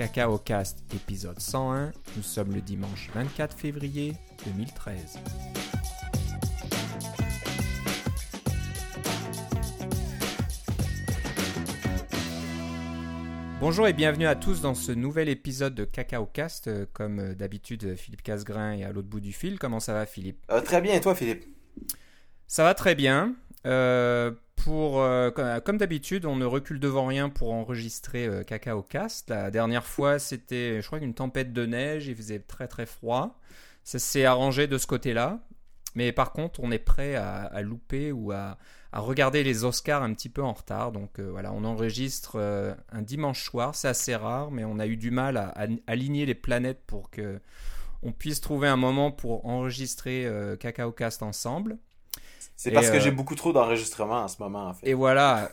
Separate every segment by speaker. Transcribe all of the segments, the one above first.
Speaker 1: Cacao Cast épisode 101. Nous sommes le dimanche 24 février 2013. Bonjour et bienvenue à tous dans ce nouvel épisode de Cacao Cast. Euh, Comme euh, d'habitude, Philippe Casgrain est à l'autre bout du fil. Comment ça va, Philippe?
Speaker 2: Euh, très bien, et toi, Philippe?
Speaker 1: Ça va très bien. Euh, euh, comme d'habitude, on ne recule devant rien pour enregistrer euh, Cacao Cast. La dernière fois, c'était, je crois, une tempête de neige. Il faisait très très froid. Ça s'est arrangé de ce côté-là. Mais par contre, on est prêt à, louper ou à, regarder les Oscars un petit peu en retard. Donc euh, voilà, on enregistre euh, un dimanche soir. C'est assez rare, mais on a eu du mal à, à aligner les planètes pour que on puisse trouver un moment pour enregistrer euh, Cacao Cast ensemble.
Speaker 2: C'est parce que
Speaker 1: euh,
Speaker 2: j'ai beaucoup trop d'enregistrements en ce moment, en fait.
Speaker 1: Et voilà,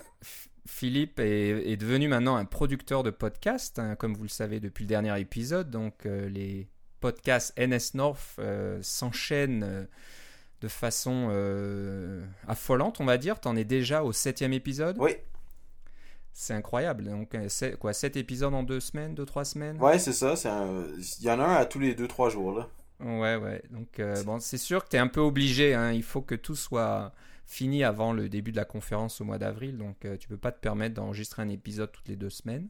Speaker 1: Philippe est, est devenu maintenant un producteur de podcasts, hein, comme vous le savez depuis le dernier épisode. Donc euh, les podcasts NS North euh, s'enchaînent de façon affolante, on va dire. T'en es déjà au septième épisode?
Speaker 2: Oui,
Speaker 1: C'est incroyable. Donc quoi, sept épisodes en deux semaines, deux trois semaines?
Speaker 2: ouais, c'est ça. un- Il y en a un à tous les 2-3 jours, là.
Speaker 1: Ouais, ouais. Donc, euh, bon, c'est sûr que tu es un peu obligé. hein. Il faut que tout soit fini avant le début de la conférence au mois d'avril. Donc, euh, tu peux pas te permettre d'enregistrer un épisode toutes les deux semaines.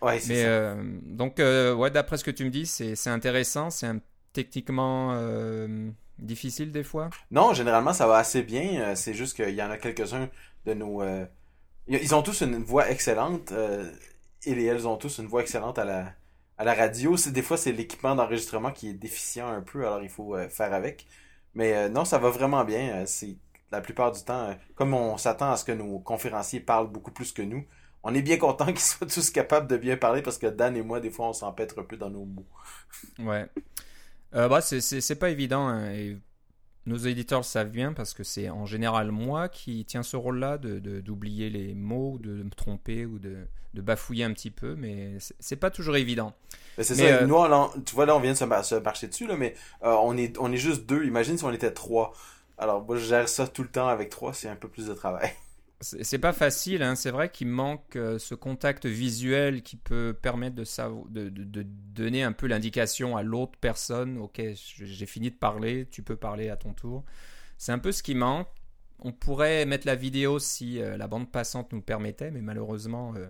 Speaker 2: Ouais, c'est
Speaker 1: Mais,
Speaker 2: ça.
Speaker 1: euh, donc, euh, ouais, d'après ce que tu me dis, c'est c'est intéressant. C'est un- techniquement euh, difficile des fois?
Speaker 2: Non, généralement, ça va assez bien. C'est juste qu'il y en a quelques-uns de nos... Ils ont tous une voix excellente. Ils et elles ont tous une voix excellente à la, à la radio. C'est- Des fois, c'est l'équipement d'enregistrement qui est déficient un peu, alors il faut euh, faire avec. Mais euh, non, ça va vraiment bien. euh, C'est la plupart du temps, comme on s'attend à ce que nos conférenciers parlent beaucoup plus que nous, on est bien content qu'ils soient tous capables de bien parler parce que Dan et moi, des fois, on s'empêtre un peu dans nos mots.
Speaker 1: Ouais. Euh, bah, c'est- pas évident. hein, nos éditeurs le savent bien parce que c'est en général moi qui tiens ce rôle-là de de- d'oublier les mots, de me tromper ou de, de bafouiller un petit peu, mais c'est- pas toujours évident.
Speaker 2: C'est ça,
Speaker 1: euh,
Speaker 2: nous, on tu vois, là, on vient de se, mar- se marcher dessus, là, mais euh, on, est, on est juste deux. Imagine si on était trois. Alors, moi, je gère ça tout le temps avec trois, c'est un peu plus de travail.
Speaker 1: C'est pas facile, hein. c'est vrai qu'il manque euh, ce contact visuel qui peut permettre de, donner un peu l'indication à l'autre personne, ok, j'ai fini de parler, tu peux parler à ton tour. C'est un peu ce qui manque. On pourrait mettre la vidéo si euh, la bande passante nous permettait, mais malheureusement, euh,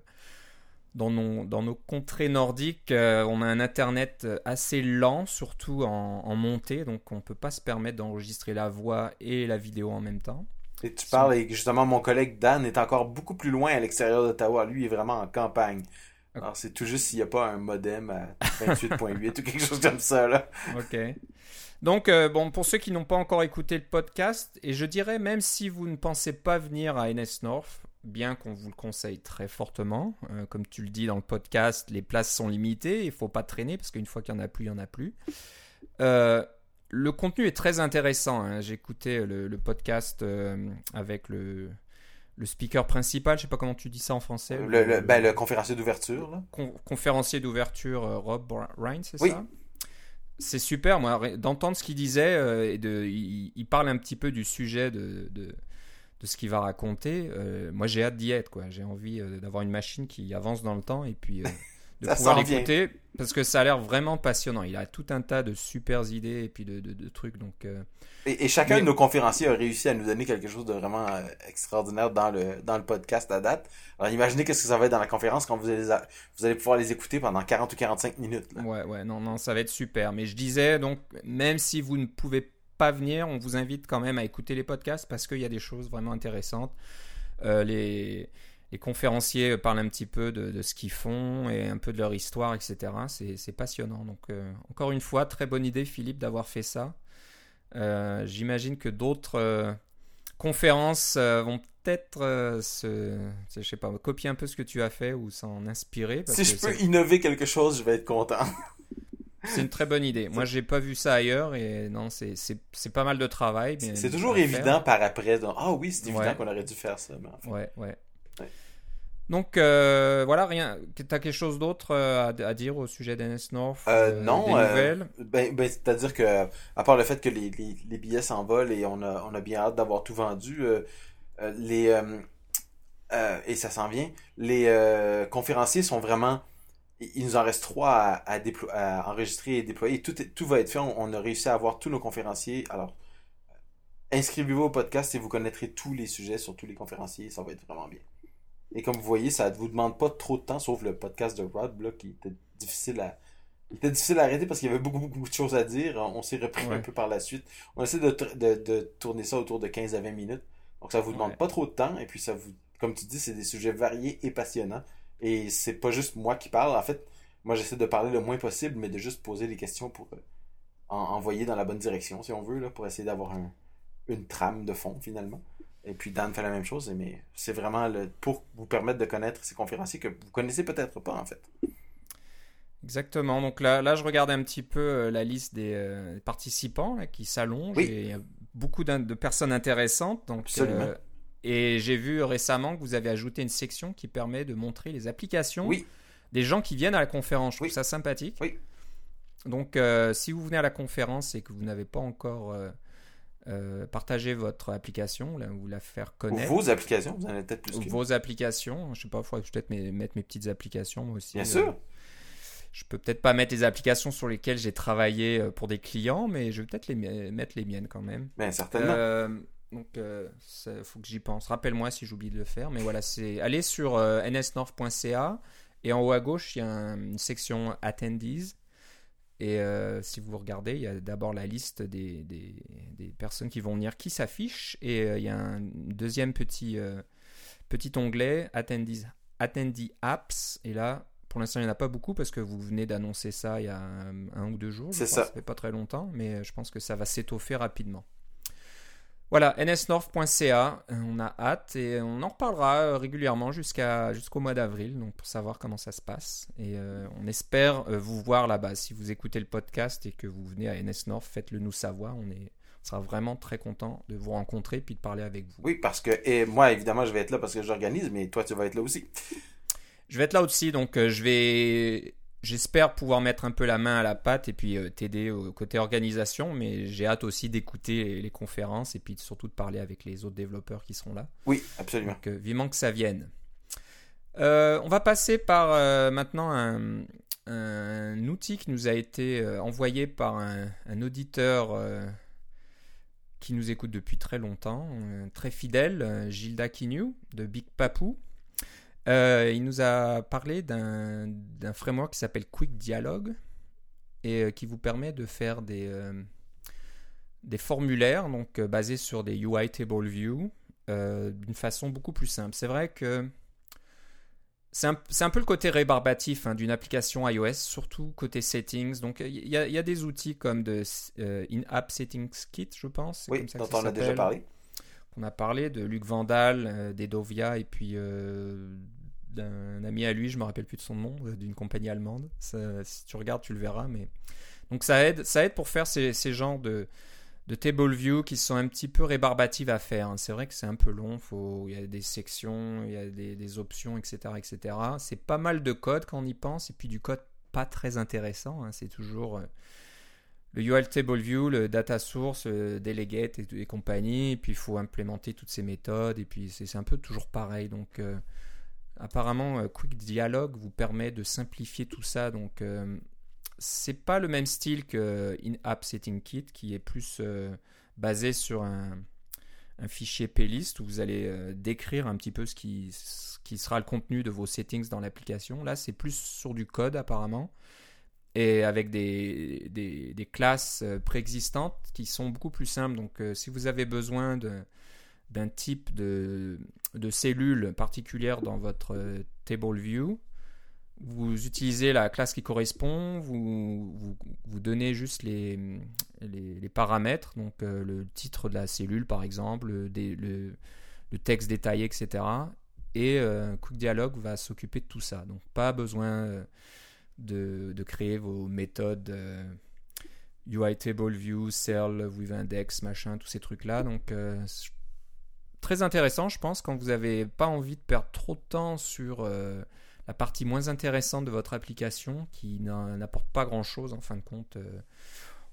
Speaker 1: dans, nos, contrées nordiques, on a un internet assez lent, surtout en, montée, donc on peut pas se permettre d'enregistrer la voix et la vidéo en même temps.
Speaker 2: Et tu parles, et justement, mon collègue Dan est encore beaucoup plus loin à l'extérieur d'Ottawa. Lui, il est vraiment en campagne. Alors, c'est tout juste s'il n'y a pas un modem à 28.8 ou quelque chose comme ça, là.
Speaker 1: Ok. Donc, euh, bon, pour ceux qui n'ont pas encore écouté le podcast, et je dirais même si vous ne pensez pas venir à NS North, bien qu'on vous le conseille très fortement, euh, comme tu le dis dans le podcast, les places sont limitées, il faut pas traîner parce qu'une fois qu'il y en a plus, il y en a plus. Euh, le contenu est très intéressant. hein. J'ai écouté le, le podcast euh, avec le, le speaker principal, je sais pas comment tu dis ça en français.
Speaker 2: Le, le- ben, conférencier d'ouverture,
Speaker 1: con- conférencier d'ouverture euh, Rob Ryan, c'est
Speaker 2: Oui.
Speaker 1: ça? C'est super, moi, d'entendre ce qu'il disait. euh, et de, il, il parle un petit peu du sujet de, de, de ce qu'il va raconter. Moi, j'ai hâte d'y être. J'ai envie d'avoir une machine qui avance dans le temps et puis de
Speaker 2: Ça
Speaker 1: pouvoir l'écouter parce que ça a l'air vraiment passionnant. Il a tout un tas de super idées et puis de, de- de trucs. Donc, euh,
Speaker 2: Et, et chacun
Speaker 1: Mais-
Speaker 2: de nos conférenciers a réussi à nous donner quelque chose de vraiment euh, extraordinaire dans le, dans le podcast à date. Alors imaginez qu'est-ce que ça va être dans la conférence quand vous allez, vous allez pouvoir les écouter pendant 40 ou 45 minutes. là.
Speaker 1: Ouais, ouais, non, non, ça va être super. Mais je disais, donc, même si vous ne pouvez pas venir, on vous invite quand même à écouter les podcasts parce qu'il y a des choses vraiment intéressantes. Euh, les, les conférenciers parlent un petit peu de, de ce qu'ils font et un peu de leur histoire, etc. C'est passionnant. Donc, euh, encore une fois, très bonne idée, Philippe, d'avoir fait ça. Euh, J'imagine que d'autres euh, conférences vont peut-être se, je sais pas, copier un peu ce que tu as fait ou s'en inspirer. parce
Speaker 2: Si
Speaker 1: que
Speaker 2: je peux innover quelque chose, je vais être content.
Speaker 1: c'est une très bonne idée. Moi, j'ai pas vu ça ailleurs et non, c'est pas mal de travail.
Speaker 2: C'est toujours
Speaker 1: faire.
Speaker 2: évident par après. ah oui, c'est évident
Speaker 1: Ouais.
Speaker 2: qu'on aurait dû faire ça. Mais enfin.
Speaker 1: Ouais, ouais.
Speaker 2: Ouais.
Speaker 1: Donc euh, voilà, rien. T'as quelque chose d'autre euh, à, à dire au sujet d'NS North
Speaker 2: Euh, non,
Speaker 1: Des
Speaker 2: euh,
Speaker 1: nouvelles?
Speaker 2: Ben, ben, c'est-à-dire que, à part le fait que les, les, les billets s'envolent et on a, on a bien hâte d'avoir tout vendu, les, et ça s'en vient, les conférenciers sont vraiment il nous en reste trois à, à, enregistrer et déployer. Tout, tout va être fait. On, a réussi à avoir tous nos conférenciers. Alors, inscrivez-vous au podcast et vous connaîtrez tous les sujets sur tous les conférenciers. Ça va être vraiment bien. Et comme vous voyez, ça ne vous demande pas trop de temps, sauf le podcast de Rod, là, qui était difficile à, il était difficile à arrêter parce qu'il y avait beaucoup, beaucoup de choses à dire. On s'est repris un peu par la suite. On essaie de, de, de, tourner ça autour de 15 à 20 minutes. Donc ça vous demande pas trop de temps. Et puis ça vous, comme tu dis, c'est des sujets variés et passionnants. Et c'est pas juste moi qui parle. En fait, moi j'essaie de parler le moins possible, mais de juste poser des questions pour euh, envoyer dans la bonne direction, si on veut, là, pour essayer d'avoir un, une trame de fond finalement. Et puis Dan fait la même chose, mais c'est vraiment le, pour vous permettre de connaître ces conférenciers que vous connaissez peut-être pas en fait.
Speaker 1: Exactement. Donc là, là, je regardais un petit peu euh, la liste des euh, participants qui s'allonge. il y a beaucoup de personnes intéressantes. Donc,
Speaker 2: Absolument. Euh,
Speaker 1: et j'ai vu récemment que vous avez ajouté une section qui permet de montrer les applications des gens qui viennent à la conférence. Je trouve ça sympathique.
Speaker 2: Oui.
Speaker 1: Donc, si vous venez à la conférence et que vous n'avez pas encore partagé votre application, ou la faire connaître.
Speaker 2: Ou vos applications, vous en avez peut-être plus.
Speaker 1: que... Vos applications. Je sais pas, il faudrait peut-être mettre mes petites applications moi aussi.
Speaker 2: Bien sûr.
Speaker 1: Je peux peut-être pas mettre les applications sur lesquelles j'ai travaillé euh, pour des clients, mais je vais peut-être les mettre les miennes quand même.
Speaker 2: Ben, certainement.
Speaker 1: Euh, donc, il euh, faut que j'y pense. Rappelle-moi si j'oublie de le faire. Mais voilà, c'est aller sur nsnorth.ca et en haut à gauche, il y a une section Attendees. Et si vous regardez, il y a d'abord la liste des, des, des, personnes qui vont venir qui s'affiche. Et il y a un deuxième petit, petit onglet, Attendees, Attendee Apps. Et là, pour l'instant, il n'y en a pas beaucoup parce que vous venez d'annoncer ça il y a un, ou deux jours.
Speaker 2: C'est ça.
Speaker 1: Ça fait pas très longtemps, mais je pense que ça va s'étoffer rapidement. Voilà, nsnorth.ca, on a hâte et on en reparlera euh, régulièrement jusqu'à, jusqu'au mois d'avril, donc pour savoir comment ça se passe. Et euh, on espère euh, vous voir là-bas. Si vous écoutez le podcast et que vous venez à NSNorth, faites-le nous savoir. On, est, on sera vraiment très content de vous rencontrer puis de parler avec vous.
Speaker 2: Oui, parce que et moi, évidemment, je vais être là parce que j'organise, mais toi, tu vas être là aussi.
Speaker 1: Je vais être là aussi, donc euh, je vais. J'espère pouvoir mettre un peu la main à la pâte et puis euh, t'aider au côté organisation, mais j'ai hâte aussi d'écouter les, conférences et puis surtout de parler avec les autres développeurs qui seront là.
Speaker 2: Oui, absolument.
Speaker 1: Donc, euh, vivement que ça vienne. on va passer par maintenant un, un, outil qui nous a été envoyé par un, un auditeur qui nous écoute depuis très longtemps, très fidèle, Gilda Kinyu de Big Papou. Euh, il nous a parlé d'un framework qui s'appelle Quick Dialogue et euh, qui vous permet de faire des, euh, des formulaires donc basés sur des UI Table View d'une façon beaucoup plus simple. C'est vrai que c'est un, un, peu le côté rébarbatif hein, d'une application iOS, surtout côté settings. Donc il y, y, a des outils comme de In-App Settings Kit, je pense.
Speaker 2: Oui, dont on a déjà parlé.
Speaker 1: On a parlé de Luc Vandal, d'Edovia et puis d'un ami à lui, je me rappelle plus de son nom, euh, d'une compagnie allemande. si tu regardes, tu le verras. Mais donc ça aide, ça aide pour faire ces, genres de, table view qui sont un petit peu rébarbatives à faire. Hein. C'est vrai que c'est un peu long, il y a des sections, il y a des, options, etc., etc. C'est pas mal de code quand on y pense, et puis du code pas très intéressant. Hein. C'est toujours euh, le UL Table View, le data source, le delegate et, compagnie, et puis il faut implémenter toutes ces méthodes, et puis c'est un peu toujours pareil. Donc euh, Apparemment, euh, Quick Dialogue vous permet de simplifier tout ça. Donc, euh, c'est pas le même style que In-App Setting Kit qui est plus euh, basé sur un, fichier playlist où vous allez décrire un petit peu ce qui, sera le contenu de vos settings dans l'application. Là, c'est plus sur du code apparemment et avec des classes préexistantes qui sont beaucoup plus simples. Donc, si vous avez besoin de d'un type de, de cellule particulière dans votre euh, table view. Vous utilisez la classe qui correspond, vous, vous, vous donnez juste les, les, paramètres, donc euh, le titre de la cellule par exemple, le, texte détaillé, etc. Et euh, Quick Dialog va s'occuper de tout ça. Donc pas besoin de, de créer vos méthodes UI Table View, Cell with Index, machin, tous ces trucs-là. Donc très intéressant, je pense, quand vous n'avez pas envie de perdre trop de temps sur euh, la partie moins intéressante de votre application, qui n'apporte pas grand-chose en fin de compte. Euh,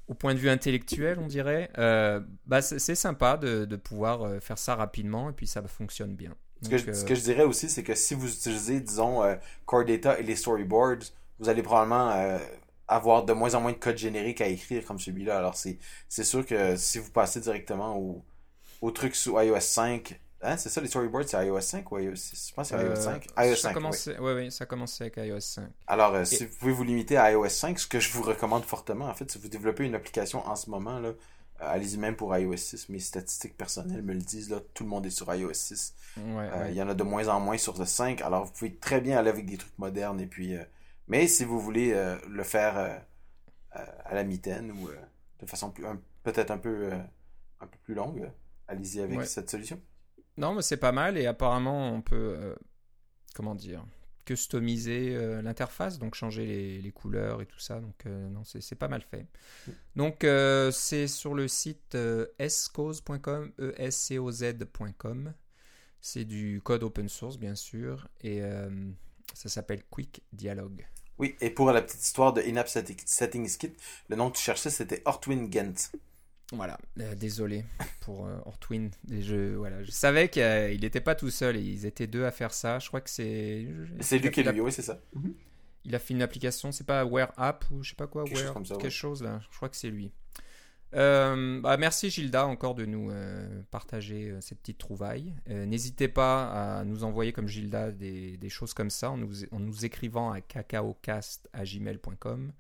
Speaker 1: au point de vue intellectuel, on dirait, euh, bah, c'est sympa de, pouvoir faire ça rapidement et puis ça fonctionne bien.
Speaker 2: ce, que je, dirais aussi, c'est que si vous utilisez, disons, Core Data et les storyboards, vous allez probablement avoir de moins en moins de codes génériques à écrire comme celui-là. Alors, c'est sûr que si vous passez directement au, au truc sous iOS 5, hein, c'est ça, les storyboards, c'est iOS 5 ou iOS 6 Je pense que c'est iOS 5.
Speaker 1: Euh,
Speaker 2: iOS
Speaker 1: ça
Speaker 2: 5,
Speaker 1: commençait- ouais, ouais, ça avec iOS 5.
Speaker 2: Alors, euh, si vous pouvez vous limiter à iOS 5, ce que je vous recommande fortement, en fait, si vous développez une application en ce moment, là, euh, allez-y même pour iOS 6. Mes statistiques personnelles me le disent, là, tout le monde est sur iOS 6.
Speaker 1: Ouais,
Speaker 2: Euh,
Speaker 1: ouais.
Speaker 2: Il y en a de moins en moins sur le 5, alors vous pouvez très bien aller avec des trucs modernes. Et puis, euh, mais si vous voulez le faire à la mitaine ou de façon plus, un- peut-être un peu, un peu plus longue, allez-y avec
Speaker 1: Ouais.
Speaker 2: cette solution?
Speaker 1: Non, mais c'est pas mal et apparemment on peut, euh, comment dire, customiser euh, l'interface, donc changer les, les couleurs et tout ça. Donc euh, non, c'est pas mal fait. Donc c'est sur le site escose.com, e s c o z.com. C'est du code open source bien sûr et ça s'appelle Quick Dialogue.
Speaker 2: Oui, et pour la petite histoire de In-App Setti- Settings Kit, le nom que tu cherchais, c'était Ortwin Gent.
Speaker 1: Voilà, euh, désolé pour euh, Ortwin. Et je, voilà, je savais qu'il n'était pas tout seul, et ils étaient deux à faire ça. Je crois que c'est.
Speaker 2: C'est lui qui est lui, oui, c'est ça.
Speaker 1: Il a fait une application, c'est pas Wear App ou je sais pas quoi,
Speaker 2: Quelque chose
Speaker 1: Wear,
Speaker 2: comme ça,
Speaker 1: quelque
Speaker 2: ouais.
Speaker 1: chose là. Je crois que c'est lui. Euh, bah, merci Gilda encore de nous euh, partager euh, ces petites trouvailles. Euh, N'hésitez pas à nous envoyer comme Gilda des, des choses comme ça en nous, en nous écrivant à cacaocast@gmail.com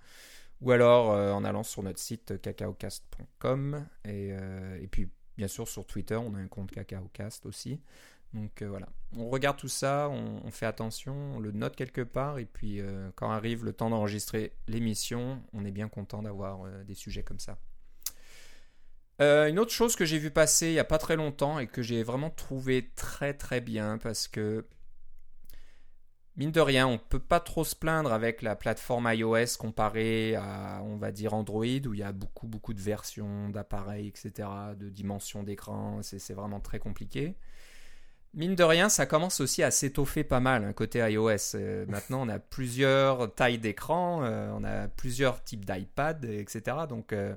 Speaker 1: ou alors euh, en allant sur notre site cacaocast.com et, euh, et puis bien sûr sur Twitter on a un compte cacaocast aussi. Donc euh, voilà, on regarde tout ça, on, fait attention, on le note quelque part, et puis euh, quand arrive le temps d'enregistrer l'émission, on est bien content d'avoir euh, des sujets comme ça. Euh, une autre chose que j'ai vu passer il n'y a pas très longtemps et que j'ai vraiment trouvé très très bien parce que mine de rien, on peut pas trop se plaindre avec la plateforme iOS comparée à, on va dire, Android où il y a beaucoup beaucoup de versions d'appareils, etc., de dimensions d'écran, c'est c'est vraiment très compliqué. Mine de rien, ça commence aussi à s'étoffer pas mal hein, côté iOS. Euh, maintenant, on a plusieurs tailles d'écran, euh, on a plusieurs types d'iPad, etc. Donc, euh,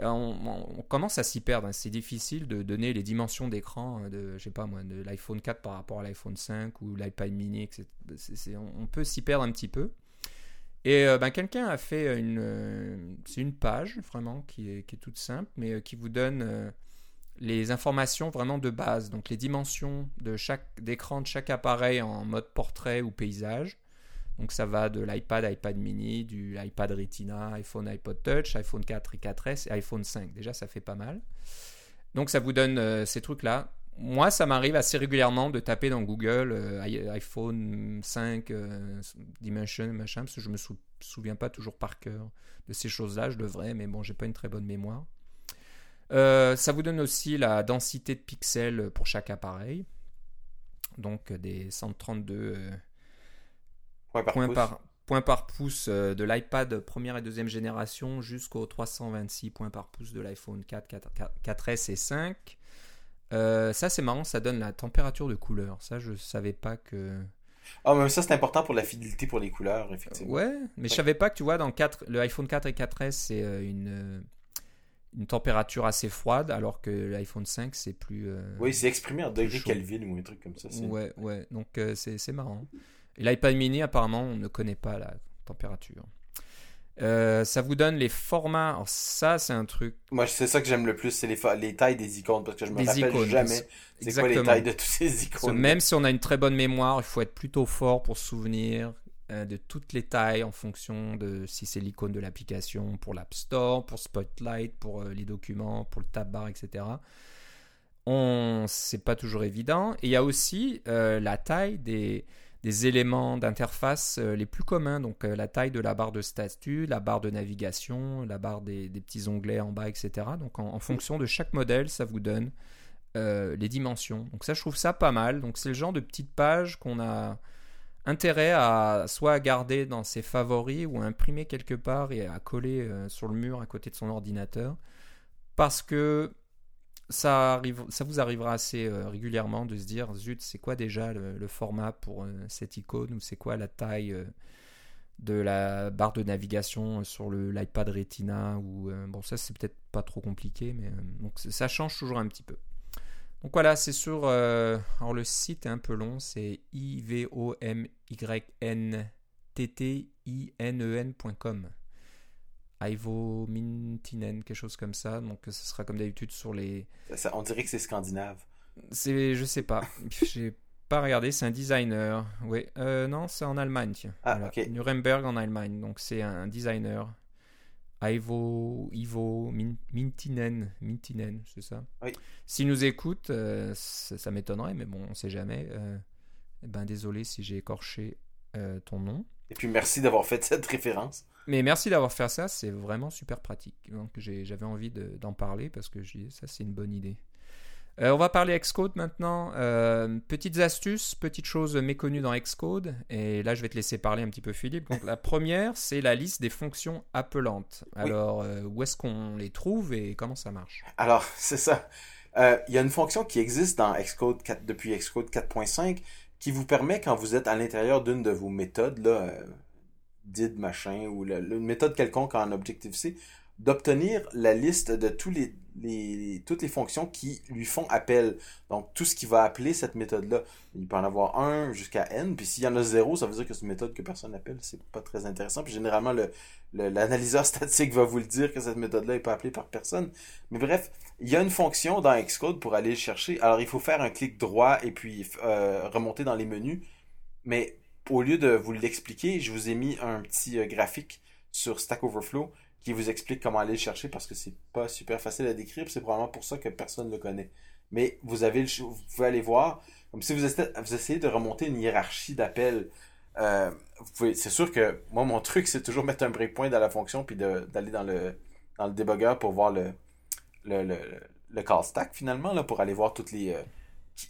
Speaker 1: on, on commence à s'y perdre. C'est difficile de donner les dimensions d'écran euh, de, je sais pas moi, de l'iPhone 4 par rapport à l'iPhone 5 ou l'iPad mini, etc. On peut s'y perdre un petit peu. Et euh, ben, quelqu'un a fait une, euh, c'est une page vraiment qui est, toute simple, mais euh, qui vous donne euh, les informations vraiment de base, donc les dimensions d'écran de chaque appareil en mode portrait ou paysage. Donc ça va de l'iPad, iPad mini, du iPad Retina, iPhone, iPod Touch, iPhone 4 et 4S et iPhone 5. Déjà ça fait pas mal. Donc ça vous donne euh, ces trucs-là. Moi, ça m'arrive assez régulièrement de taper dans Google euh, iPhone 5 euh, Dimension, machin, parce que je me sou- souviens pas toujours par cœur de ces choses-là. Je devrais, mais bon, j'ai pas une très bonne mémoire. Ça vous donne aussi la densité de pixels pour chaque appareil. Donc des 132 euh,
Speaker 2: Point par
Speaker 1: points,
Speaker 2: pouce.
Speaker 1: par, points par pouce euh, de l'iPad première et deuxième génération jusqu'aux 326 points par pouce de l'iPhone 4, 4, 4S et 5. Euh, ça c'est marrant, ça donne la température de couleur. Ça je savais pas que...
Speaker 2: Ah, mais ça, c'est important pour la fidélité pour les couleurs, effectivement.
Speaker 1: Ouais, mais je savais pas que tu vois, dans le, 4, le iPhone 4 et 4S, c'est euh, une, une température assez froide, alors que l'iPhone 5, c'est plus. euh,
Speaker 2: Oui, c'est exprimé en degrés
Speaker 1: chaud.
Speaker 2: Kelvin ou un truc comme ça.
Speaker 1: Ouais, ouais, donc euh, c'est c'est marrant. Et l'iPad mini, apparemment, on ne connaît pas la température. Euh, ça vous donne les formats. Alors, ça, c'est un truc.
Speaker 2: Moi, c'est ça que j'aime le plus, c'est les, les tailles des icônes, parce que je me
Speaker 1: Des
Speaker 2: rappelle
Speaker 1: icônes,
Speaker 2: jamais c'est quoi les tailles de toutes ces icônes.
Speaker 1: même si on a une très bonne mémoire, il faut être plutôt fort pour se souvenir euh, de toutes les tailles en fonction de si c'est l'icône de l'application pour l'App Store, pour Spotlight, pour euh, les documents, pour le tab bar, etc. On, c'est pas toujours évident. Et il y a aussi la taille des, des éléments d'interface euh, les plus communs. Donc euh, la taille de la barre de statut, la barre de navigation, la barre des, des petits onglets en bas, etc. Donc en, en fonction de chaque modèle, ça vous donne euh, les dimensions. Donc ça, je trouve ça pas mal. Donc c'est le genre de petite page qu'on a intérêt à soit à garder dans ses favoris ou à imprimer quelque part et à coller euh, sur le mur à côté de son ordinateur. Parce que ça, vous arrivera assez euh, régulièrement de se dire zut, c'est quoi déjà le, format pour euh, cette icône ou c'est quoi la taille euh, de la barre de navigation sur l'iPad Retina ou bon ça c'est peut-être pas trop compliqué mais donc ça change toujours un petit peu. Donc voilà, c'est sur alors le site est un peu long, c'est i v o m y n M-I-N-T-T-I-N-E-N.com. Ivo Mintinen, quelque chose comme ça. Donc, ce sera comme d'habitude sur les.
Speaker 2: Ça, on dirait que c'est scandinave.
Speaker 1: C'est, je sais pas. J'ai pas regardé. C'est un designer. Oui. Euh, non, c'est en Allemagne. Tiens.
Speaker 2: Ah,
Speaker 1: Voilà.
Speaker 2: ok.
Speaker 1: Nuremberg en Allemagne. Donc, c'est un designer. Ivo, Ivo Min- Mintinen, Mintinen, c'est ça?
Speaker 2: Oui.
Speaker 1: S'il nous écoute, euh, ça, ça m'étonnerait, mais bon, on sait jamais. Euh, eh ben, désolé si j'ai écorché ton nom.
Speaker 2: Et puis merci d'avoir fait cette référence.
Speaker 1: Mais merci d'avoir fait ça, c'est vraiment super pratique. Donc j'avais envie de- d'en parler parce que je dis ça c'est une bonne idée. Euh, on va parler Xcode maintenant. Euh, petites astuces, petites choses méconnues dans Xcode. Et là je vais te laisser parler un petit peu Philippe. Donc la première c'est la liste des fonctions appelantes.
Speaker 2: Oui.
Speaker 1: Alors euh, où est-ce qu'on les trouve et comment ça marche?
Speaker 2: Alors, c'est ça. Euh, Il y a une fonction qui existe dans Xcode 4, depuis Xcode 4.5 qui vous permet, quand vous êtes à l'intérieur d'une de vos méthodes, là, euh, did machin, ou une méthode quelconque en Objective-C, d'obtenir la liste de toutes les fonctions qui lui font appel. Donc, tout ce qui va appeler cette méthode-là. Il peut en avoir un jusqu'à n, puis s'il y en a zéro, ça veut dire que c'est une méthode que personne n'appelle. C'est pas très intéressant. Puis généralement, le- le- l'analyseur statique va vous le dire que cette méthode-là n'est pas appelée par personne. Mais bref, il y a une fonction dans Xcode pour aller le chercher. Alors, il faut faire un clic droit et puis euh, remonter dans les menus. Mais au lieu de vous l'expliquer, je vous ai mis un petit euh, graphique sur Stack Overflow qui vous explique comment aller le chercher parce que c'est pas super facile à décrire. C'est probablement pour ça que personne ne le connaît. Mais vous avez le vous pouvez aller voir, comme si vous essayez, vous essayez de remonter une hiérarchie d'appels. Euh, c'est sûr que moi, mon truc, c'est toujours mettre un breakpoint dans la fonction puis d'aller dans le, dans le debugger pour voir le, le, le, le call stack finalement, là, pour aller voir toutes les. euh,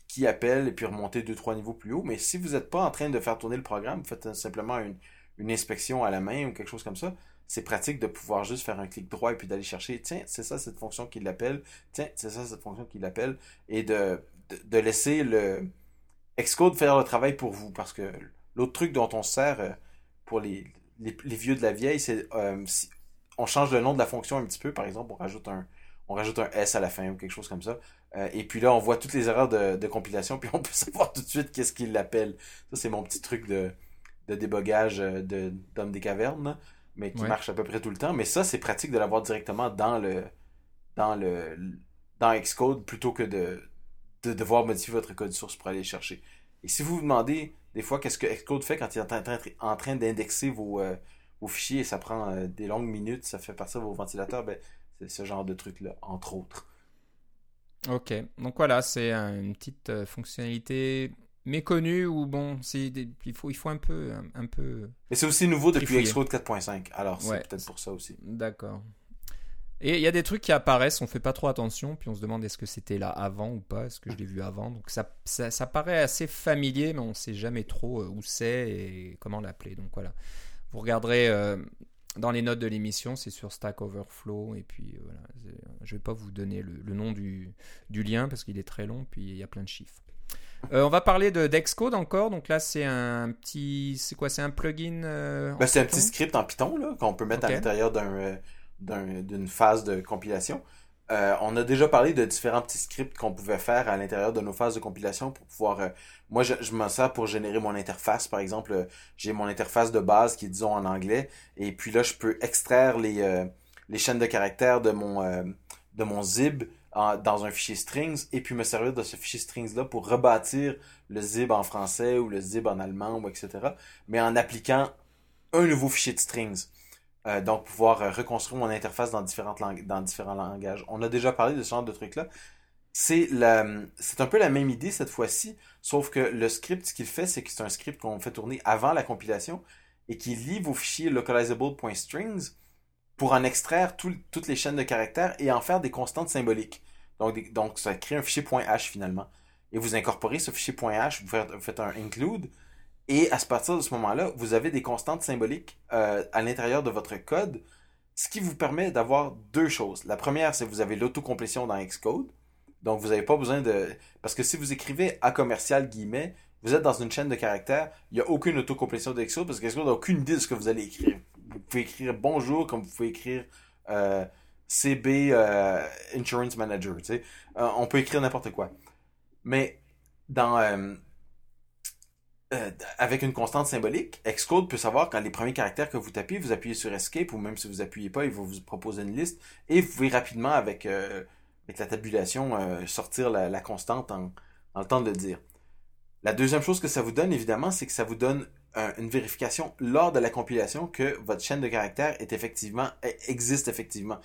Speaker 2: qui, appellent et puis remonter deux, trois niveaux plus haut. Mais si vous n'êtes pas en train de faire tourner le programme, vous faites simplement une, une inspection à la main ou quelque chose comme ça, c'est pratique de pouvoir juste faire un clic droit et puis d'aller chercher, tiens, c'est ça cette fonction qui l'appelle, tiens, c'est ça cette fonction qui l'appelle, et de, laisser le Xcode faire le travail pour vous. Parce que l'autre truc dont on se sert euh, pour les, vieux de la vieille, c'est euh, on change le nom de la fonction un petit peu, par exemple, on rajoute un, S à la fin ou quelque chose comme ça. Euh, et puis là, on voit toutes les erreurs de, compilation, puis on peut savoir tout de suite qu'est-ce qu'il l'appelle. Ça, c'est mon petit truc de, débogage d'homme des cavernes, mais qui
Speaker 1: Ouais.
Speaker 2: marche à peu près tout le temps. Mais ça, c'est pratique de l'avoir directement dans le dans le dans Xcode plutôt que de, de devoir modifier votre code source pour aller le chercher. Et si vous vous demandez des fois qu'est-ce que Xcode fait quand il est en train, d'indexer vos, euh, vos fichiers et ça prend euh, des longues minutes, ça fait partir vos ventilateurs, ben, c'est ce genre de truc-là, entre autres.
Speaker 1: Ok, donc voilà, c'est un- une petite euh, fonctionnalité méconnue où bon, c'est il faut il faut un peu un, un peu
Speaker 2: Mais c'est aussi nouveau depuis. Xcode 4.5, alors c'est
Speaker 1: Ouais.
Speaker 2: peut-être pour ça aussi.
Speaker 1: D'accord. Et il y a des trucs qui apparaissent, on fait pas trop attention, puis on se demande est-ce que c'était là avant ou pas, est-ce que je l'ai vu avant. Donc ça, ça, ça paraît assez familier, mais on sait jamais trop euh, où c'est et comment l'appeler. Donc voilà. Vous regarderez euh, dans les notes de l'émission, c'est sur Stack Overflow, et puis euh, voilà. Je vais pas vous donner le, le nom du, du lien parce qu'il est très long, puis il y a plein de chiffres. Euh, on va parler de Dexcode encore. Donc là, c'est un petit, c'est quoi? C'est un plugin. euh, en
Speaker 2: Ben, c'est un petit script en Python là, qu'on peut mettre à l'intérieur d'un, euh, d'un- d'une phase de compilation. Euh, on a déjà parlé de différents petits scripts qu'on pouvait faire à l'intérieur de nos phases de compilation pour pouvoir... euh, moi, je, je m'en sers pour générer mon interface. Par exemple, euh, j'ai mon interface de base qui est, disons, en anglais. Et puis là, je peux extraire les, les chaînes de caractères de mon, de mon zib dans un fichier strings et puis me servir de ce fichier strings-là pour rebâtir le zib en français ou le zib en allemand ou etc. Mais en appliquant un nouveau fichier de strings. Euh, donc, pouvoir euh, reconstruire mon interface dans, différentes langues, dans différents langages. On a déjà parlé de ce genre de la, c'est un peu la même idée cette fois-ci, sauf que le script, ce qu'il fait, c'est que c'est un script qu'on fait tourner avant la compilation et qui lit vos fichiers localizable.strings pour en extraire tout- toutes les chaînes de caractères et en faire des constantes symboliques. Donc, ça crée un fichier .h finalement. Et vous incorporez ce fichier .h, vous faites, un include, et à partir de ce moment-là, vous avez des constantes symboliques euh, à l'intérieur de votre code, ce qui vous permet d'avoir deux choses. La première, c'est que vous avez l'autocomplétion dans Xcode. Donc, vous n'avez pas besoin de... Parce que si vous écrivez A commercial guillemets, vous êtes dans une chaîne de caractères, il n'y a aucune autocomplétion de Xcode parce que Xcode n'a aucune idée de ce que vous allez écrire. Vous pouvez écrire bonjour comme vous pouvez écrire euh, CB euh, Insurance Manager. tu sais. Euh, on peut écrire n'importe quoi. Mais dans... avec une constante symbolique, Xcode peut savoir quand les premiers caractères que vous tapez, vous appuyez sur Escape ou même si vous appuyez pas, il va vous proposer une liste et vous pouvez rapidement avec, avec la tabulation sortir la, la constante en, en, le temps de le dire. La deuxième chose que ça vous donne évidemment, c'est que ça vous donne une vérification lors de la compilation que votre chaîne de caractères est effectivement existe effectivement.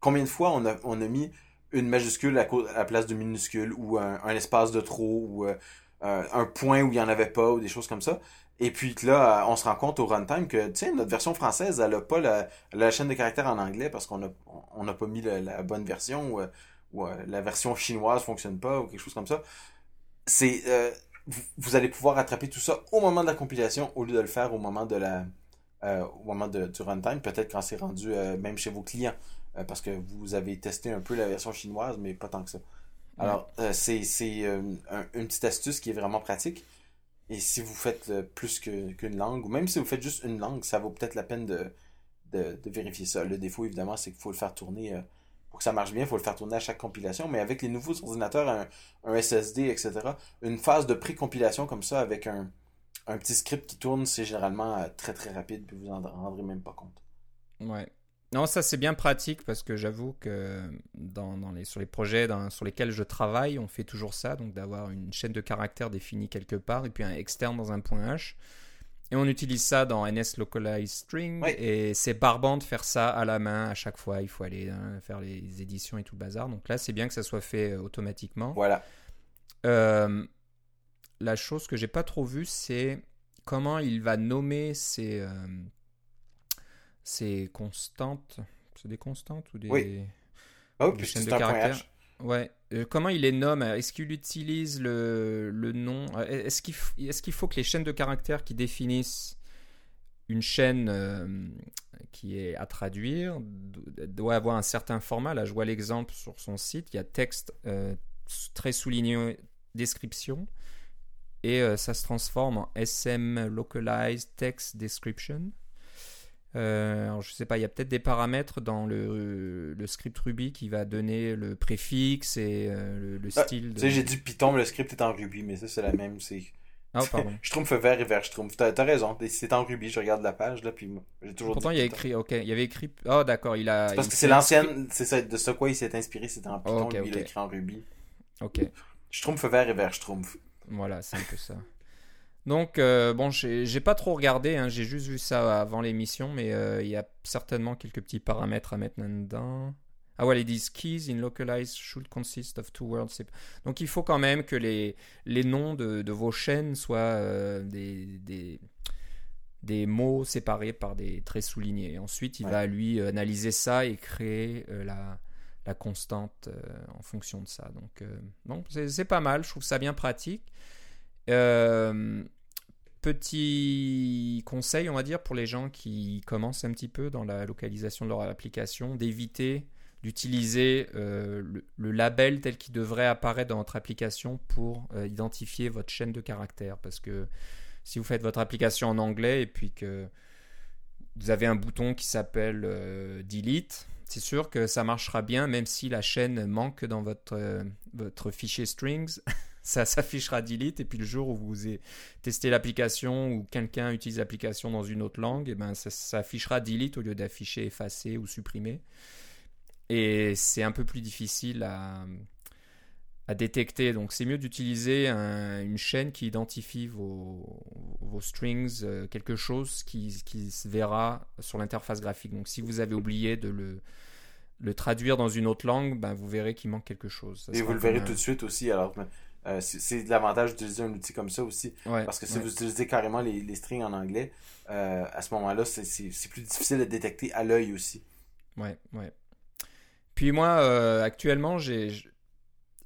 Speaker 2: Combien de fois on a, on a mis une majuscule à, la place de minuscule ou un, espace de trop ou euh, un point où il n'y en avait pas ou des choses comme ça. Et puis là, on se rend compte au runtime que, sais, notre version française, elle n'a pas la, chaîne de caractères en anglais parce qu'on n'a on a pas mis la, bonne version ou, ou euh, la version chinoise fonctionne pas ou quelque chose comme ça. C'est, euh, vous, allez pouvoir attraper tout ça au moment de la compilation au lieu de le faire au moment de la, au moment de, du runtime, peut-être quand c'est rendu même chez vos clients parce que vous avez testé un peu la version chinoise, mais pas tant que ça. Alors, euh, c'est euh, une petite astuce qui est vraiment pratique. Et si vous faites euh, plus qu'une langue, ou même si vous faites juste une langue, ça vaut peut-être la peine de, de, vérifier ça. Le défaut, évidemment, c'est qu'il faut le faire tourner. Pour que ça marche bien, il faut le faire tourner à chaque compilation. Mais avec les nouveaux ordinateurs, un, SSD, etc., une phase de pré-compilation comme ça avec un, petit script qui tourne, c'est généralement très très rapide, puis vous en rendrez même pas compte.
Speaker 1: Ouais. Non, ça c'est bien pratique parce que j'avoue que dans, sur les projets sur lesquels je travaille, on fait toujours ça, donc d'avoir une chaîne de caractères définie quelque part et puis un externe dans un point H. Et on utilise ça dans NS Localized String et c'est barbant de faire ça à la main à chaque fois. Il faut aller hein, faire les éditions et tout le bazar. Donc là, c'est bien que ça soit fait euh, automatiquement.
Speaker 2: Voilà.
Speaker 1: Euh, la chose que j'ai pas trop vue, c'est comment il va nommer ses. Euh, c'est constante. C'est des constantes ou des,
Speaker 2: oui. Oh, chaînes de caractères?
Speaker 1: Ouais. Euh, comment il les nomme? Est-ce qu'il utilise le, le nom? Euh, Est-ce qu'il est qu'il faut que les chaînes de caractères qui définissent une chaîne euh, qui est à traduire doit avoir un certain format? Là, je vois l'exemple sur son site. Il y a texte très souligné, description, et ça se transforme en SM Localized Text Description. Euh, alors je sais pas, il y a peut-être des paramètres dans le, le, script Ruby qui va donner le préfixe et euh, le, ah, style.
Speaker 2: Tu sais, j'ai dit Python, mais le script est en Ruby, mais ça c'est la même. C'est...
Speaker 1: Ah, pardon.
Speaker 2: vert et vert, trouve. T'as, raison, c'est en Ruby, je regarde la page, là, puis j'ai toujours
Speaker 1: Pourtant, il y a écrit, ok, il y avait écrit. Oh, d'accord, il a.
Speaker 2: parce que c'est l'ancienne, c'est ça, de ce quoi il s'est inspiré, c'était en Python, lui, il a écrit en Ruby.
Speaker 1: Ok.
Speaker 2: Trouve vert et vert, trouve.
Speaker 1: Voilà, c'est un peu ça. Donc, euh, bon, j'ai pas trop regardé, hein, j'ai juste vu ça avant l'émission, mais euh, il y a certainement quelques petits paramètres à mettre là-dedans. Ah ouais, ils disent keys in localized should consist of two words. Donc, il faut quand même que les, les noms de, de vos chaînes soient euh, des, des, des, mots séparés par des traits soulignés. Ensuite, il va lui analyser ça et créer la, la constante en fonction de ça. Donc, donc c'est pas mal, je trouve ça bien pratique. Euh, petit conseil, on va dire, pour les gens qui commencent un petit peu dans la localisation de leur application, d'éviter d'utiliser euh, le, label tel qu'il devrait apparaître dans votre application pour euh, identifier votre chaîne de caractères. Parce que si vous faites votre application en anglais et puis que vous avez un bouton qui s'appelle delete, c'est sûr que ça marchera bien même si la chaîne manque dans votre, votre fichier strings. ça s'affichera delete et puis le jour où vous testez l'application ou quelqu'un utilise l'application dans une autre langue, et eh ben ça s'affichera delete au lieu d'afficher effacer ou supprimer. Et c'est un peu plus difficile à, à détecter. Donc c'est mieux d'utiliser une chaîne qui identifie vos, vos strings, euh, quelque chose qui, qui, se verra sur l'interface graphique. Donc si vous avez oublié de le, le traduire dans une autre langue, ben, vous verrez qu'il manque quelque chose.
Speaker 2: et vous le verrez tout de suite aussi. Alors euh, c'est l'avantage d'utiliser un outil comme ça aussi. parce que si vous utilisez carrément les, les, strings en anglais, euh, à ce moment-là, c'est plus difficile à détecter à l'œil aussi.
Speaker 1: Ouais, ouais. Puis moi, euh, actuellement, j'ai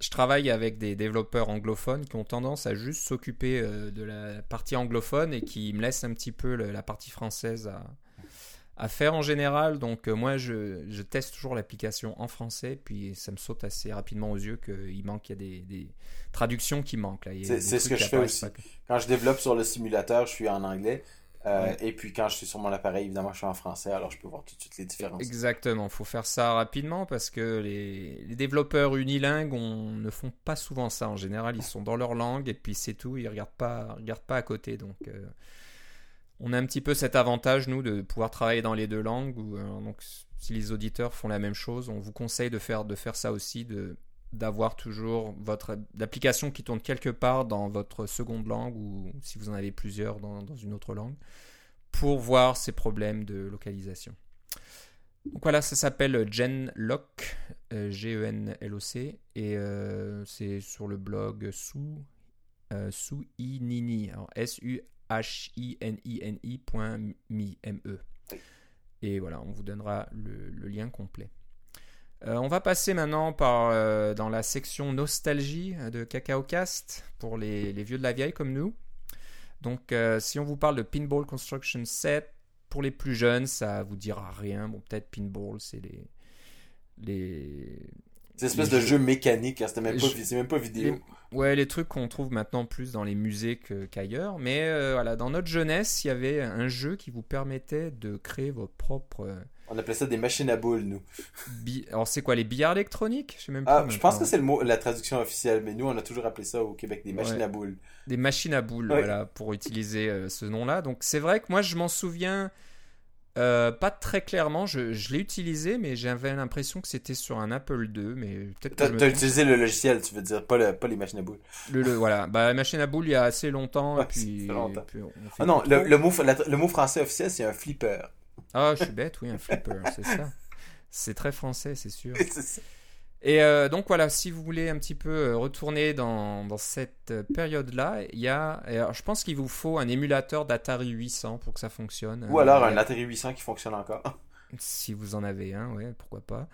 Speaker 1: je travaille avec des développeurs anglophones qui ont tendance à juste s'occuper de la partie anglophone et qui me laissent un petit peu la partie française à, à faire en général. Donc euh, moi, je, je, teste toujours l'application en français, puis ça me saute assez rapidement aux yeux qu'il manque, il y a des, des traductions qui manquent.
Speaker 2: C'est ce que je fais aussi. Quand je développe sur le simulateur, je suis en anglais. Euh,
Speaker 1: Ouais.
Speaker 2: Et puis quand je suis sur mon appareil, évidemment, je suis en français, alors je peux voir tout de suite les différences.
Speaker 1: Exactement, faut faire ça rapidement parce que les, les développeurs unilingues on, ne font pas souvent ça. En général, ils sont dans leur langue et puis c'est tout, ils regardent pas, regardent pas à côté. Donc, euh, on a un petit peu cet avantage nous de pouvoir travailler dans les deux langues. Euh, si les auditeurs font la même chose, on vous conseille de faire ça aussi, d'avoir toujours votre l'application qui tourne quelque part dans votre seconde langue ou si vous en avez plusieurs dans, une autre langue pour voir ces problèmes de localisation. Donc voilà, ça s'appelle Genlock, euh, G-E-N-L-O-C, et euh, c'est sur le blog sous euh, point me, M-E. Et voilà, on vous donnera le, lien complet. Euh, on va passer maintenant par, euh, dans la section nostalgie de CacaoCast pour les, les vieux de la vieille comme nous. Donc, euh, si on vous parle de Pinball Construction 7, pour les plus jeunes, ça vous dira rien. Bon, peut-être Pinball, c'est les. les...
Speaker 2: C'est une espèce de
Speaker 1: jeux-
Speaker 2: jeu mécanique, hein, c'était même pas,
Speaker 1: les
Speaker 2: c'est même pas vidéo.
Speaker 1: les- Ouais, les trucs qu'on trouve maintenant plus dans les musées qu'ailleurs. Mais euh, voilà, dans notre jeunesse, il y avait un jeu qui vous permettait de créer vos propres. euh,
Speaker 2: On appelait ça des machines à boules, nous.
Speaker 1: bi- Alors, c'est quoi, les billards électroniques? Je sais même pas.
Speaker 2: Ah, je pense que c'est le mot, la traduction officielle, mais nous, on a toujours appelé ça au Québec des machines
Speaker 1: Ouais.
Speaker 2: à boules.
Speaker 1: Des machines à boules,
Speaker 2: Ouais.
Speaker 1: voilà, pour utiliser euh, ce nom-là. Donc c'est vrai que moi je m'en souviens euh, pas très clairement. Je, je l'ai utilisé, mais j'avais l'impression que c'était sur un Apple II, mais peut-être
Speaker 2: T'as
Speaker 1: me
Speaker 2: utilisé le logiciel, tu veux dire, pas, le, pas les machines à boules.
Speaker 1: Le, le- voilà, bah, la machine à boules il y a assez longtemps.
Speaker 2: Ouais,
Speaker 1: et puis,
Speaker 2: longtemps.
Speaker 1: et puis on fait
Speaker 2: Ah non, le, mot, la- le mot français officiel, c'est un flipper.
Speaker 1: Ah, je suis bête, oui, un flipper, c'est ça. C'est très français, c'est sûr.
Speaker 2: C'est ça.
Speaker 1: Et euh, donc voilà, si vous voulez un petit peu euh, retourner dans, dans cette euh, période-là, il y a, alors, je pense qu'il vous faut un émulateur d'Atari 800 pour que ça fonctionne.
Speaker 2: Ou alors un Atari 800 qui fonctionne encore.
Speaker 1: Si vous en avez un, ouais, pourquoi pas.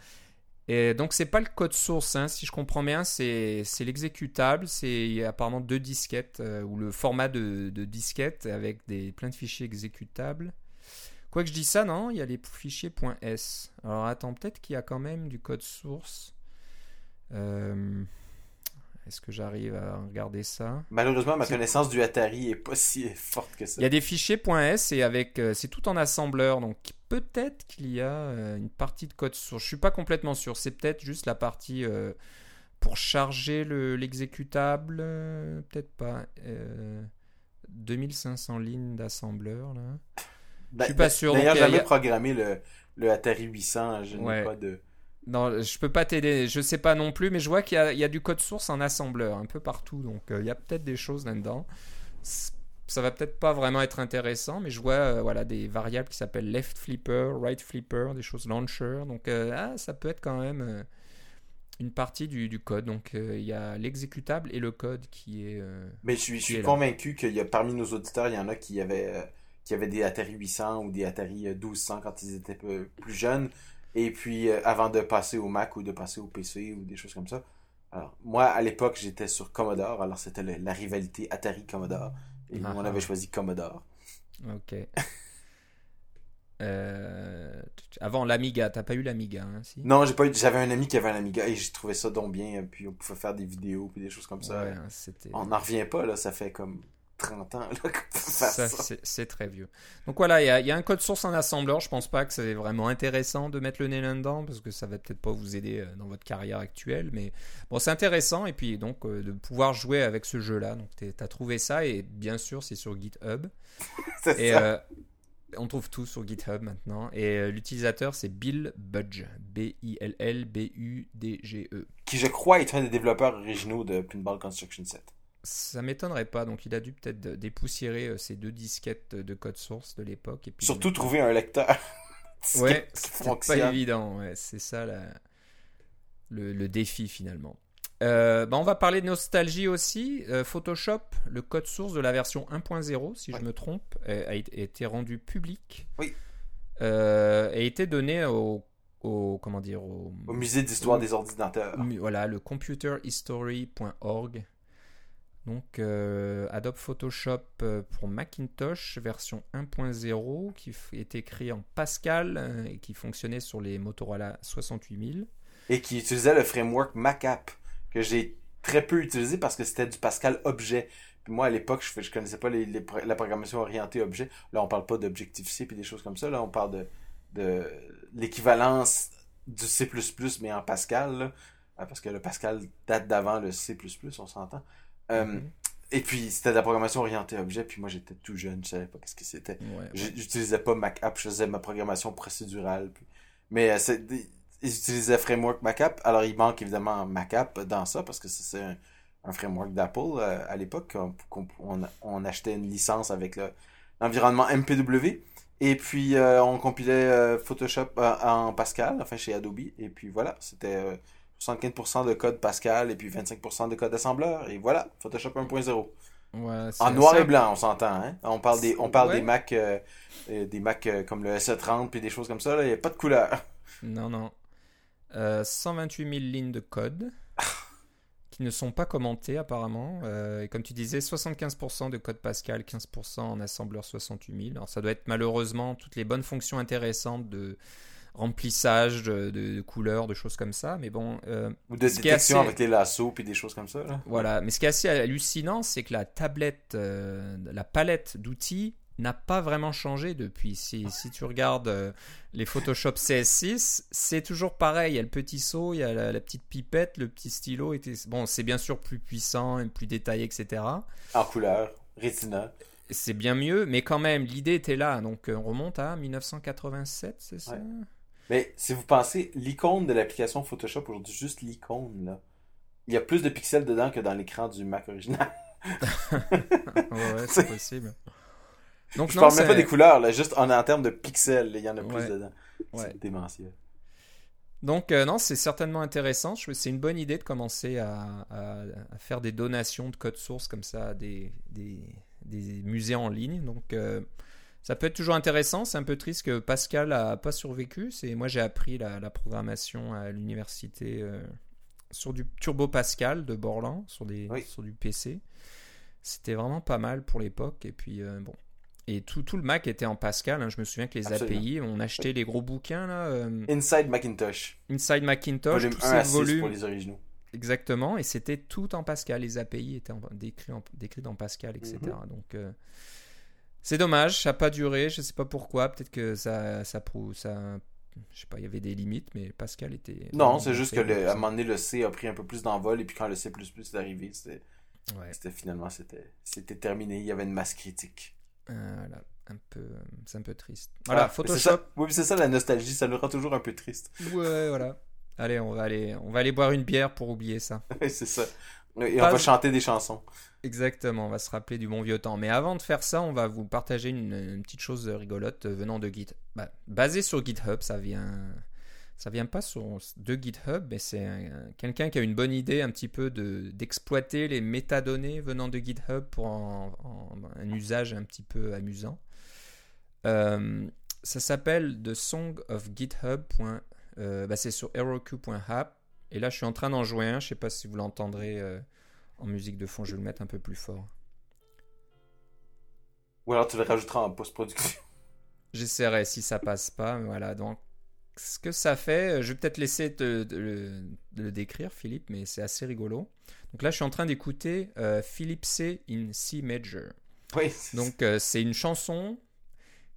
Speaker 1: Et donc c'est pas le code source, hein, si je comprends bien, c'est l'exécutable, c'est il y a apparemment deux disquettes euh, ou le format de, de disquette avec des plein de fichiers exécutables. Quoi que je dis ça, non, il y a les fichiers .s. Alors attends, peut-être qu'il y a quand même du code source. Euh, Est-ce que j'arrive à regarder ça?
Speaker 2: Malheureusement, ma connaissance du Atari est pas si forte que ça.
Speaker 1: Il y a des fichiers .s et avec euh, c'est tout en assembleur donc peut-être qu'il y a euh, une partie de code source. Je suis pas complètement sûr. C'est peut-être juste la partie pour charger le- l'exécutable. peut-être pas. Euh, 2500 lignes d'assembleur là.
Speaker 2: Ben,
Speaker 1: suis pas sûr, il y a-
Speaker 2: programmé le, le Atari 800, je n'ai pas de...
Speaker 1: Non, je peux pas t'aider. Je sais pas non plus, mais je vois qu'il y a, il y a du code source en assembleur un peu partout. Donc euh, il y a peut-être des choses là-dedans. Ça va peut-être pas vraiment être intéressant, mais je vois euh, voilà des variables qui s'appellent left flipper, right flipper, des choses launcher. Donc euh, ah, ça peut être quand même une partie du, du code. Donc il y a l'exécutable et le code qui est.
Speaker 2: Mais je suis, je suis convaincu qu'il y a parmi nos auditeurs, il y en a qui avaient, qui avaient des Atari 800 ou des Atari euh, 1200 quand ils étaient plus jeunes. Et puis, euh, avant de passer au Mac ou de passer au PC ou des choses comme ça. Alors, moi, à l'époque, j'étais sur Commodore. Alors, c'était la rivalité Atari-Commodore. Et
Speaker 1: Ah
Speaker 2: on
Speaker 1: ah.
Speaker 2: avait choisi Commodore.
Speaker 1: Ok. Euh, avant l'Amiga, t'as pas eu l'Amiga, hein, si?
Speaker 2: Non, j'ai pas eu, j'avais un ami qui avait un Amiga et j'ai trouvé ça donc bien. Puis, on pouvait faire des vidéos puis des choses comme ça.
Speaker 1: Ouais, c'était.
Speaker 2: On n'en revient pas, là. Ça fait comme 30 ans, là,
Speaker 1: Ça,
Speaker 2: ça.
Speaker 1: c'est- très vieux. Donc voilà, il y, a- il y a un code source en assembleur. Je pense pas que c'est vraiment intéressant de mettre le nez là-dedans parce que ça va peut-être pas vous aider euh, dans votre carrière actuelle. Mais bon, c'est intéressant et puis donc euh, de pouvoir jouer avec ce jeu-là. Donc tu as trouvé ça et bien sûr c'est sur GitHub. Et
Speaker 2: ça.
Speaker 1: euh, on trouve tout sur GitHub maintenant. Et euh, l'utilisateur c'est Bill Budge. B-I-L-L-B-U-D-G-E.
Speaker 2: Qui, je crois, est un des développeurs originaux de Pinball Construction 7.
Speaker 1: Ça m'étonnerait pas. Donc il a dû peut-être dépoussiérer euh, ces deux disquettes de code source de l'époque. et puis
Speaker 2: Surtout trouver un lecteur.
Speaker 1: Ouais, c'est pas évident. Ouais, c'est ça la- le, le défi finalement. Euh, bah, on va parler de nostalgie aussi. Euh, Photoshop, le code source de la version 1.0, si
Speaker 2: Ouais.
Speaker 1: je me trompe, a, été rendu public.
Speaker 2: Oui.
Speaker 1: Euh, et a été donné au, au- comment dire au,
Speaker 2: Au musée d'histoire des ordinateurs.
Speaker 1: voilà le computerhistory.org. Donc euh, Adobe Photoshop euh, pour Macintosh version 1.0 qui est écrit en Pascal euh, et qui fonctionnait sur les Motorola 68000.
Speaker 2: Et qui utilisait le framework MacApp, que j'ai très peu utilisé parce que c'était du Pascal objet. Puis moi, à l'époque, je, je connaissais pas la programmation orientée objet. Là, on parle pas d'Objective-C puis des choses comme ça. Là, on parle de, de l'équivalence du C++, mais en Pascal. Euh, parce que le Pascal date d'avant le C++, on s'entend. Euh, mm-hmm. Et puis, c'était de la programmation orientée objet, puis moi, j'étais tout jeune, je savais pas ce que c'était. J'utilisais pas Mac App, je faisais ma programmation procédurale. Puis... Mais euh, ils utilisaient Framework Mac alors il manque évidemment Mac dans ça, parce que c'est un, framework d'Apple à l'époque. On, achetait une licence avec l'environnement MPW. Et puis, on compilait Photoshop en Pascal, enfin chez Adobe. Et puis voilà, c'était 75% de code Pascal et puis 25% de code assembleur. Et voilà, Photoshop 1.0. en noir et blanc, on s'entend. Hein? On parle des, on parle des Mac, euh, euh, des Mac euh, comme le SE30 puis des choses comme ça. Il n'y a pas de couleur.
Speaker 1: Non, non. 128 000 lignes de code qui ne sont pas commentées apparemment. et comme tu disais, 75% de code Pascal, 15% en assembleur 68 000. Alors ça doit être malheureusement toutes les bonnes fonctions intéressantes de remplissage de, couleurs, de choses comme ça. Mais bon.
Speaker 2: Euh, Ou de détection avec les lassos puis des choses comme ça.
Speaker 1: Voilà. Mais ce qui est assez hallucinant, c'est que la tablette, euh, la palette d'outils n'a pas vraiment changé depuis. Si, si tu regardes euh, les Photoshop CS6, c'est toujours pareil. Il y a le petit saut, il y a la, petite pipette, le petit stylo. Était... Bon, c'est bien sûr plus puissant et plus détaillé, etc.
Speaker 2: En couleur, Retina.
Speaker 1: C'est bien mieux, mais quand même, l'idée était là. Donc, on remonte à 1987, c'est ça?
Speaker 2: Mais si vous pensez, l'icône de l'application Photoshop aujourd'hui, juste l'icône, là, il y a plus de pixels dedans que dans l'écran du Mac original.
Speaker 1: ouais, c'est possible.
Speaker 2: Donc, je ne parle même pas des couleurs, là, juste en, en termes de pixels, il y en a plus dedans. C'est démentiel.
Speaker 1: Donc, euh, non, c'est certainement intéressant. C'est une bonne idée de commencer à, faire des donations de code source comme ça à des, des, musées en ligne. Donc, euh, ça peut être toujours intéressant. C'est un peu triste que Pascal a pas survécu. C'est moi j'ai appris la, programmation à l'université euh, sur du Turbo Pascal de Borland sur des sur du PC. C'était vraiment pas mal pour l'époque. Et puis euh, bon. Et tout, tout, le Mac était en Pascal. Hein. Je me souviens que les API, on achetait les gros bouquins là. Euh,
Speaker 2: Inside Macintosh.
Speaker 1: Inside Macintosh. tous ces volumes.
Speaker 2: Pour les originaux.
Speaker 1: Exactement. Et c'était tout en Pascal. Les API étaient décrits, en, décrits en Pascal, etc. Mhm. Donc c'est dommage, ça n'a pas duré, je ne sais pas pourquoi, peut-être que ça, ça prouve, ça, je sais pas, il y avait des limites, mais Pascal était.
Speaker 2: Non, c'est juste que le, à un moment donné, le C a pris un peu plus d'envol, et puis quand le C est arrivé, c'était, finalement, c'était, terminé, il y avait une masse critique.
Speaker 1: Voilà, un peu, c'est un peu triste.
Speaker 2: Voilà, Photoshop. C'est ça, oui, c'est ça la nostalgie, ça nous rend toujours un peu triste.
Speaker 1: Ouais, voilà. Allez, on va aller, on va aller boire une bière pour oublier ça.
Speaker 2: c'est ça. Et on va chanter des chansons.
Speaker 1: Exactement, on va se rappeler du bon vieux temps. Mais avant de faire ça, on va vous partager une, petite chose rigolote venant de Git. Bah, basé sur GitHub, ça vient, ça vient pas sur, de GitHub, mais c'est quelqu'un qui a une bonne idée un petit peu de d'exploiter les métadonnées venant de GitHub pour un usage un petit peu amusant. Euh, ça s'appelle The Song of GitHub. Euh, bah, c'est sur heroku.app. Et là, je suis en train d'en jouer un. Je sais pas si vous l'entendrez. Euh, en musique de fond, je vais le mettre un peu plus fort.
Speaker 2: Ou alors tu le rajouteras en post-production.
Speaker 1: J'essaierai si ça passe pas. Voilà, donc ce que ça fait, euh, je vais peut-être laisser de, le décrire, Philippe, mais c'est assez rigolo. Donc là, je suis en train d'écouter euh, Philippe C in C major.
Speaker 2: Oui.
Speaker 1: Donc euh, c'est une chanson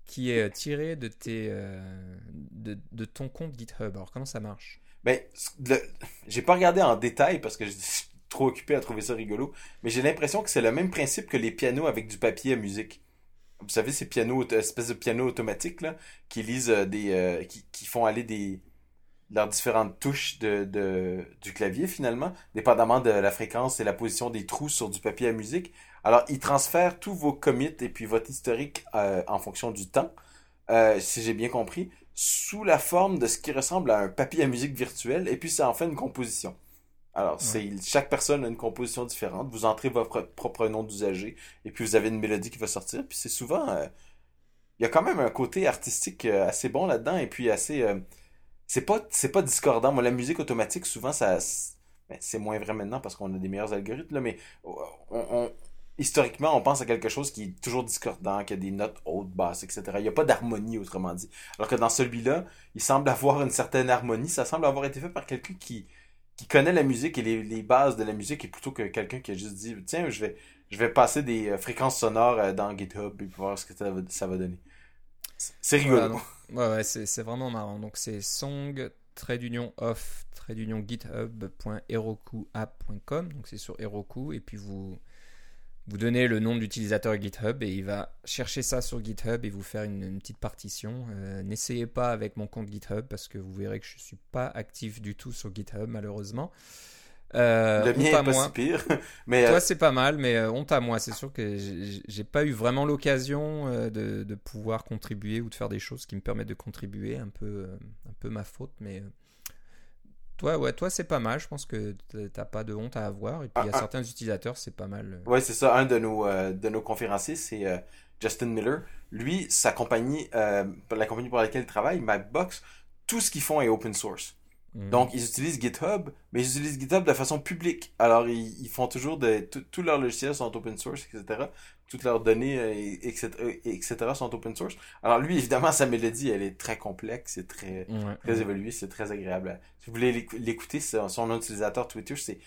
Speaker 1: qui est tirée de, tes, de, de, ton compte GitHub. Alors comment ça marche?
Speaker 2: Ben, j'ai pas regardé en détail parce que je, trop occupé à trouver ça rigolo. Mais j'ai l'impression que c'est le même principe que les pianos avec du papier à musique. Vous savez, ces pianos, espèces de pianos automatiques, là, qui lisent euh, des. Euh, qui, font aller des. leurs différentes touches de, du clavier, finalement, dépendamment de la fréquence et la position des trous sur du papier à musique. Alors, ils transfèrent tous vos commits et puis votre historique euh, en fonction du temps, si j'ai bien compris, sous la forme de ce qui ressemble à un papier à musique virtuel, et puis ça en fait une composition. Alors, c'est chaque personne a une composition différente. Vous entrez votre propre nom d'usager et puis vous avez une mélodie qui va sortir. Puis c'est souvent, euh, il y a quand même un côté artistique euh, assez bon là-dedans et puis assez, euh, c'est pas, c'est pas discordant. Moi, la musique automatique, souvent, ça, ben, c'est moins vrai maintenant parce qu'on a des meilleurs algorithmes là, mais on, historiquement, on pense à quelque chose qui est toujours discordant, qui a des notes hautes, basses, etc. Il n'y a pas d'harmonie, autrement dit. Alors que dans celui-là, il semble avoir une certaine harmonie. Ça semble avoir été fait par quelqu'un qui qui connaît la musique et les, bases de la musique et plutôt que quelqu'un qui a juste dit tiens je vais je vais passer des fréquences sonores dans GitHub et voir ce que ça va, ça va donner. C'est rigolo.
Speaker 1: ouais, ouais c'est vraiment marrant. Donc c'est song trait d'union off trait d'union github.herokuapp.com. Donc c'est sur Heroku et puis vous vous donnez le nom d'utilisateur GitHub et il va chercher ça sur GitHub et vous faire une, petite partition. Euh, n'essayez pas avec mon compte GitHub parce que vous verrez que je ne suis pas actif du tout sur GitHub malheureusement.
Speaker 2: Euh, le mien est pas si pire. mais
Speaker 1: Toi, euh, c'est pas mal, mais honte à moi. C'est sûr que j'ai pas eu vraiment l'occasion de, de, pouvoir contribuer ou de faire des choses qui me permettent de contribuer. Un peu, un peu ma faute, mais toi, ouais, toi c'est pas mal. Je pense que t'as pas de honte à avoir. Et puis il y a ah, ah. certains utilisateurs, c'est pas mal.
Speaker 2: Ouais, c'est ça. Un de nos, euh, de nos conférenciers, c'est euh, Justin Miller. Lui, sa compagnie, euh, la compagnie pour laquelle il travaille, Macbox, tout ce qu'ils font est open source. Mm. Donc, ils utilisent GitHub, mais ils utilisent GitHub de façon publique. Alors, ils, font toujours de... Tous leurs logiciels sont open source, etc. Toutes leurs données, etc., etc. sont open source. Alors, lui, évidemment, sa mélodie, elle est très complexe, c'est très, très évolué, c'est très agréable. Si vous voulez l'écouter, son nom d'utilisateur Twitter, c'est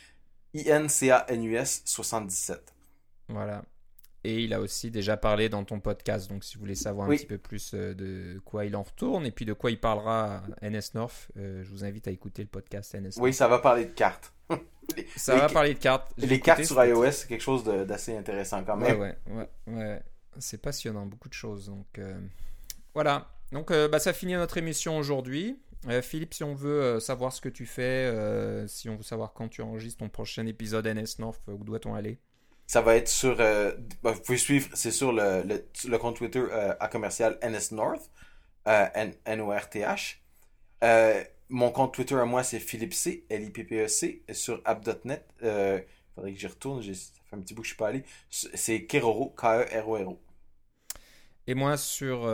Speaker 2: INCANUS77.
Speaker 1: Voilà. Et il a aussi déjà parlé dans ton podcast. Donc, si vous voulez savoir un petit peu plus euh, de quoi il en retourne et puis de quoi il parlera à NS North, euh, je vous invite à écouter le podcast NS North.
Speaker 2: Oui, ça va parler de cartes.
Speaker 1: ça va parler de cartes.
Speaker 2: Les cartes sur iOS, c'est quelque chose d'assez intéressant quand même.
Speaker 1: Ouais, ouais, ouais. C'est passionnant, beaucoup de choses. Donc, euh, voilà. Donc, bah, ça finit notre émission aujourd'hui. Philippe, si on veut savoir ce que tu fais, si on veut savoir quand tu enregistres ton prochain épisode NS North, où doit-on aller?
Speaker 2: Ça va être sur. Euh, ben, vous pouvez suivre, c'est sur le, le, compte Twitter euh, à commercial NS North, euh, N-O-R-T-H. mon compte Twitter à moi, c'est Philippe C, L-I-P-P-E-C, sur app.net. Il faudrait que j'y retourne, ça fait un petit bout que je suis pas allé. C'est Keroro, K-E-R-O-R-O.
Speaker 1: Et moi, sur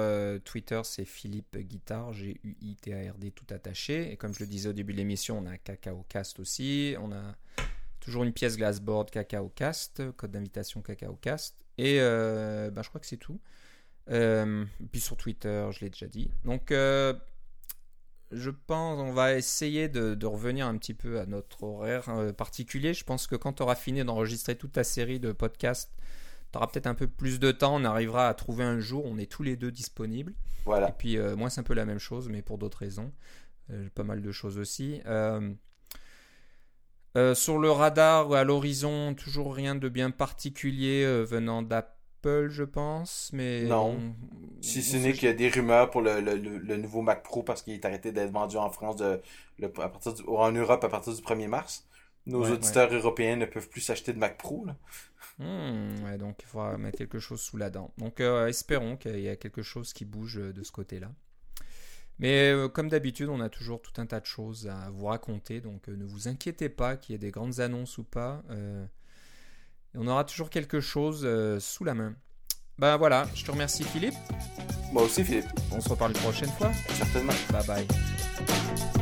Speaker 1: Twitter, c'est Philippe Guitard, G-U-I-T-A-R-D, tout attaché. Et comme je le disais au début de l'émission, on a Cacao Cast aussi. On a Toujours une pièce Glassboard Cacao Cast, code d'invitation Cacao Cast. Et euh, ben, je crois que c'est tout. Euh, puis sur Twitter, je l'ai déjà dit. Donc, euh, je pense on va essayer de, revenir un petit peu à notre horaire particulier. Je pense que quand tu auras fini d'enregistrer toute ta série de podcasts, tu auras peut-être un peu plus de temps. On arrivera à trouver un jour où on est tous les deux disponibles.
Speaker 2: Voilà.
Speaker 1: Et puis, moi, c'est un peu la même chose, mais pour d'autres raisons. pas mal de choses aussi. Euh, sur le radar à l'horizon, toujours rien de bien particulier euh, venant d'Apple, je pense. Mais
Speaker 2: non. si ce n'est qu'il y a des rumeurs pour le, le, nouveau Mac Pro parce qu'il est arrêté d'être vendu en France de, le, à partir en Europe à partir du 1er mars. Nos auditeurs européens ne peuvent plus s'acheter de Mac Pro.
Speaker 1: Hmm, donc il faudra mettre quelque chose sous la dent. Donc euh, espérons qu'il y a quelque chose qui bouge de ce côté-là. Mais euh, comme d'habitude, on a toujours tout un tas de choses à vous raconter, donc euh, ne vous inquiétez pas qu'il y ait des grandes annonces ou pas. Euh, on aura toujours quelque chose sous la main. Ben voilà, je te remercie Philippe.
Speaker 2: Moi aussi Philippe.
Speaker 1: On se reparle une prochaine fois.
Speaker 2: Certainement.
Speaker 1: Bye bye.